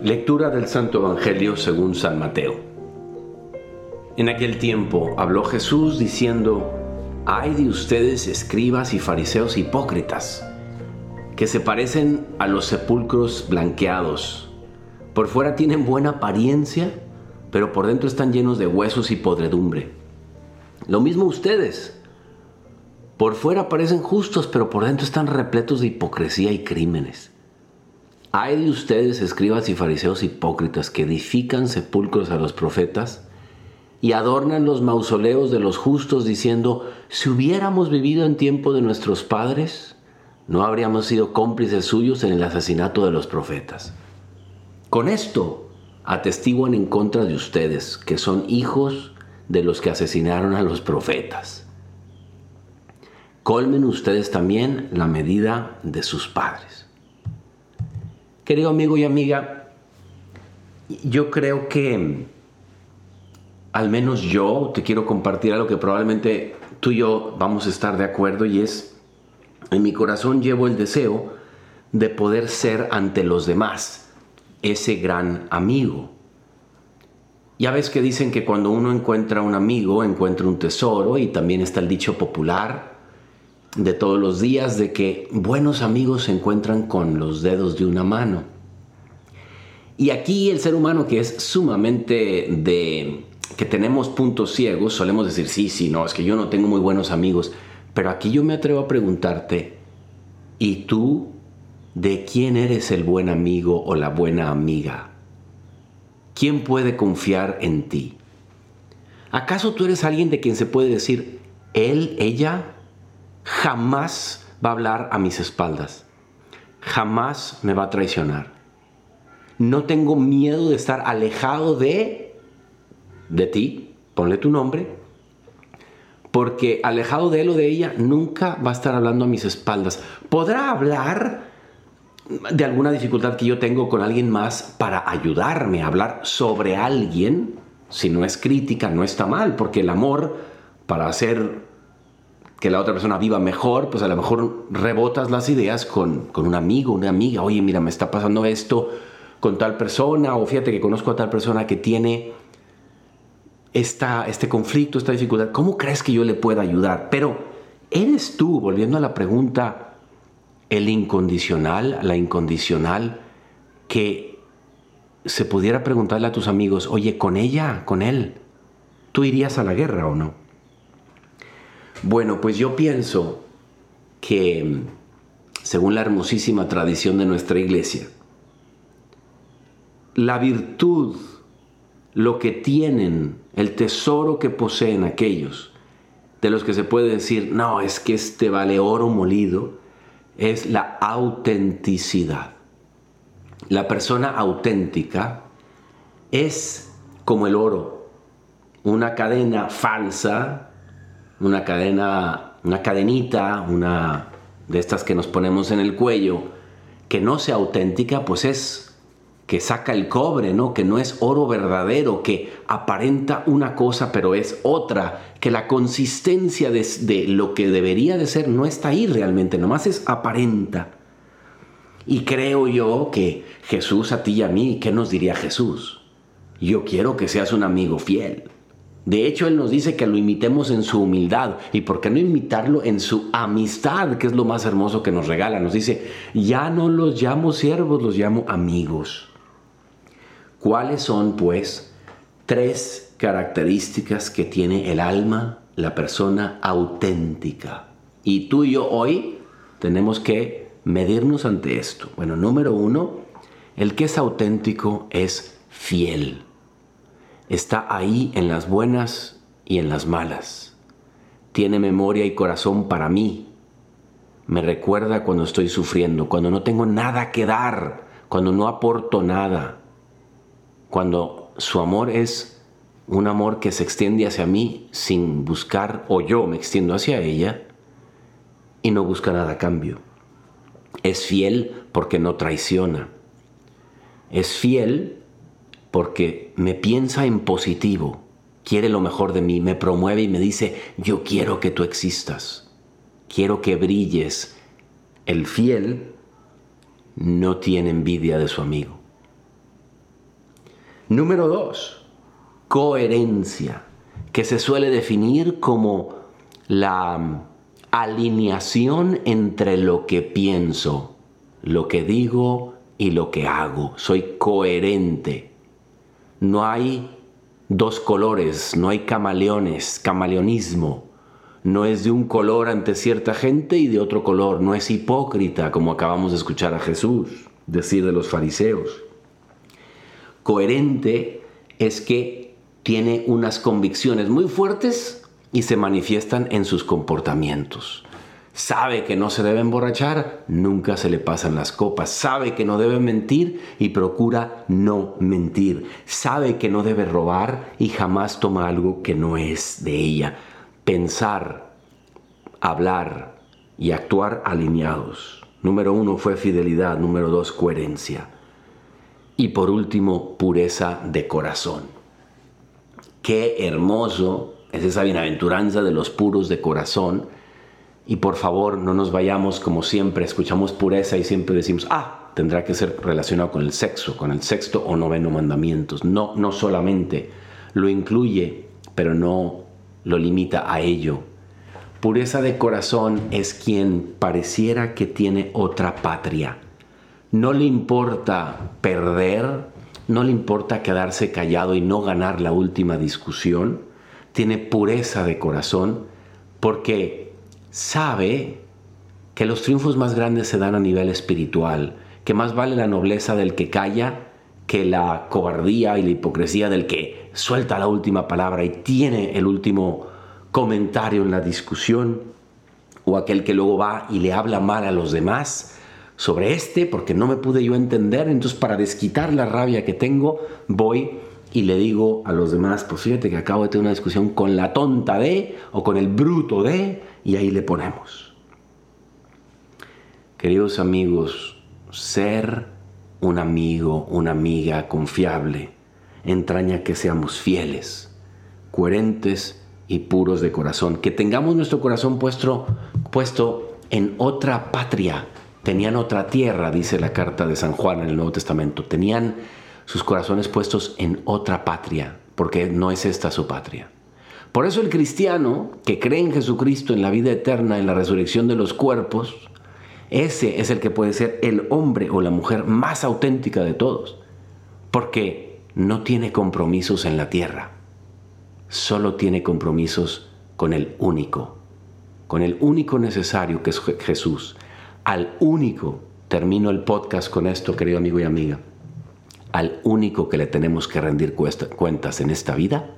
Lectura del Santo Evangelio según San Mateo. En aquel tiempo habló Jesús diciendo, Ay de ustedes escribas y fariseos hipócritas, que se parecen a los sepulcros blanqueados. Por fuera tienen buena apariencia, pero por dentro están llenos de huesos y podredumbre. Lo mismo ustedes. Por fuera parecen justos, pero por dentro están repletos de hipocresía y crímenes. Hay de ustedes, escribas y fariseos hipócritas, que edifican sepulcros a los profetas y adornan los mausoleos de los justos diciendo, si hubiéramos vivido en tiempo de nuestros padres, no habríamos sido cómplices suyos en el asesinato de los profetas. Con esto atestiguan en contra de ustedes, que son hijos de los que asesinaron a los profetas. Colmen ustedes también la medida de sus padres. Querido amigo y amiga, yo creo que al menos yo te quiero compartir algo que probablemente tú y yo vamos a estar de acuerdo y es, en mi corazón llevo el deseo de poder ser ante los demás ese gran amigo. Ya ves que dicen que cuando uno encuentra un amigo, encuentra un tesoro y también está el dicho popular, de todos los días de que buenos amigos se encuentran con los dedos de una mano. Y aquí el ser humano que es sumamente de que tenemos puntos ciegos, solemos decir, sí, sí, no, es que yo no tengo muy buenos amigos, pero aquí yo me atrevo a preguntarte, ¿y tú de quién eres el buen amigo o la buena amiga? ¿Quién puede confiar en ti? ¿Acaso tú eres alguien de quien se puede decir, él, ella, jamás va a hablar a mis espaldas. Jamás me va a traicionar. No tengo miedo de estar alejado de, de ti, ponle tu nombre, porque alejado de él o de ella nunca va a estar hablando a mis espaldas. Podrá hablar de alguna dificultad que yo tengo con alguien más para ayudarme a hablar sobre alguien. Si no es crítica, no está mal, porque el amor, para hacer que la otra persona viva mejor, pues a lo mejor rebotas las ideas con, con un amigo, una amiga, oye, mira, me está pasando esto con tal persona, o fíjate que conozco a tal persona que tiene esta, este conflicto, esta dificultad, ¿cómo crees que yo le pueda ayudar? Pero, ¿eres tú, volviendo a la pregunta, el incondicional, la incondicional, que se pudiera preguntarle a tus amigos, oye, con ella, con él, ¿tú irías a la guerra o no? Bueno, pues yo pienso que, según la hermosísima tradición de nuestra iglesia, la virtud, lo que tienen, el tesoro que poseen aquellos, de los que se puede decir, no, es que este vale oro molido, es la autenticidad. La persona auténtica es como el oro, una cadena falsa una cadena, una cadenita, una de estas que nos ponemos en el cuello, que no sea auténtica, pues es que saca el cobre, ¿no? Que no es oro verdadero, que aparenta una cosa pero es otra, que la consistencia de, de, lo que debería de ser no está ahí realmente, nomás es aparenta. Y creo yo que Jesús a ti y a mí, ¿qué nos diría Jesús? Yo quiero que seas un amigo fiel. De hecho, Él nos dice que lo imitemos en su humildad. ¿Y por qué no imitarlo en su amistad, que es lo más hermoso que nos regala? Nos dice, ya no los llamo siervos, los llamo amigos. ¿Cuáles son, pues, tres características que tiene el alma, la persona auténtica? Y tú y yo hoy tenemos que medirnos ante esto. Bueno, número uno, el que es auténtico es fiel está ahí en las buenas y en las malas. Tiene memoria y corazón para mí. Me recuerda cuando estoy sufriendo, cuando no tengo nada que dar, cuando no aporto nada, cuando su amor es un amor que se extiende hacia mí sin buscar, o yo me extiendo hacia ella y no busca nada a cambio. Es fiel porque no traiciona. Es fiel porque me piensa en positivo, quiere lo mejor de mí, me promueve y me dice, yo quiero que tú existas, quiero que brilles. El fiel no tiene envidia de su amigo. Número dos, coherencia, que se suele definir como la alineación entre lo que pienso, lo que digo y lo que hago. Soy coherente. No hay dos colores, no hay camaleones, camaleonismo. No es de un color ante cierta gente y de otro color. No es hipócrita como acabamos de escuchar a Jesús decir de los fariseos. Coherente es que tiene unas convicciones muy fuertes y se manifiestan en sus comportamientos. Sabe que no se debe emborrachar, nunca se le pasan las copas. Sabe que no debe mentir y procura no mentir. Sabe que no debe robar y jamás toma algo que no es de ella. Pensar, hablar y actuar alineados. Número uno fue fidelidad, número dos coherencia. Y por último, pureza de corazón. Qué hermoso es esa bienaventuranza de los puros de corazón. Y por favor, no nos vayamos como siempre, escuchamos pureza y siempre decimos, ah, tendrá que ser relacionado con el sexo, con el sexto o noveno mandamientos. No, no solamente lo incluye, pero no lo limita a ello. Pureza de corazón es quien pareciera que tiene otra patria. No le importa perder, no le importa quedarse callado y no ganar la última discusión tiene pureza de corazón porque sabe que los triunfos más grandes se dan a nivel espiritual, que más vale la nobleza del que calla que la cobardía y la hipocresía del que suelta la última palabra y tiene el último comentario en la discusión, o aquel que luego va y le habla mal a los demás sobre este porque no me pude yo entender, entonces para desquitar la rabia que tengo voy y le digo a los demás, pues fíjate que acabo de tener una discusión con la tonta de o con el bruto de, y ahí le ponemos. Queridos amigos, ser un amigo, una amiga confiable, entraña que seamos fieles, coherentes y puros de corazón, que tengamos nuestro corazón puesto, puesto en otra patria. Tenían otra tierra, dice la carta de San Juan en el Nuevo Testamento. Tenían sus corazones puestos en otra patria, porque no es esta su patria. Por eso el cristiano que cree en Jesucristo, en la vida eterna, en la resurrección de los cuerpos, ese es el que puede ser el hombre o la mujer más auténtica de todos, porque no tiene compromisos en la tierra, solo tiene compromisos con el único, con el único necesario que es Jesús. Al único, termino el podcast con esto, querido amigo y amiga, al único que le tenemos que rendir cuentas en esta vida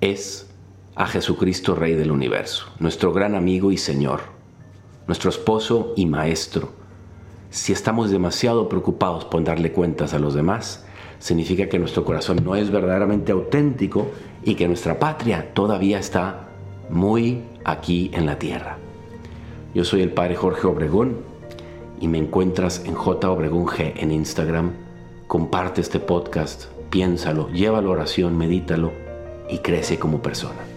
es a Jesucristo Rey del universo, nuestro gran amigo y Señor, nuestro esposo y maestro. Si estamos demasiado preocupados por darle cuentas a los demás, significa que nuestro corazón no es verdaderamente auténtico y que nuestra patria todavía está muy aquí en la tierra. Yo soy el Padre Jorge Obregón y me encuentras en J Obregón G en Instagram comparte este podcast, piénsalo, llévalo a oración, medítalo y crece como persona.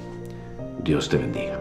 Dios te bendiga.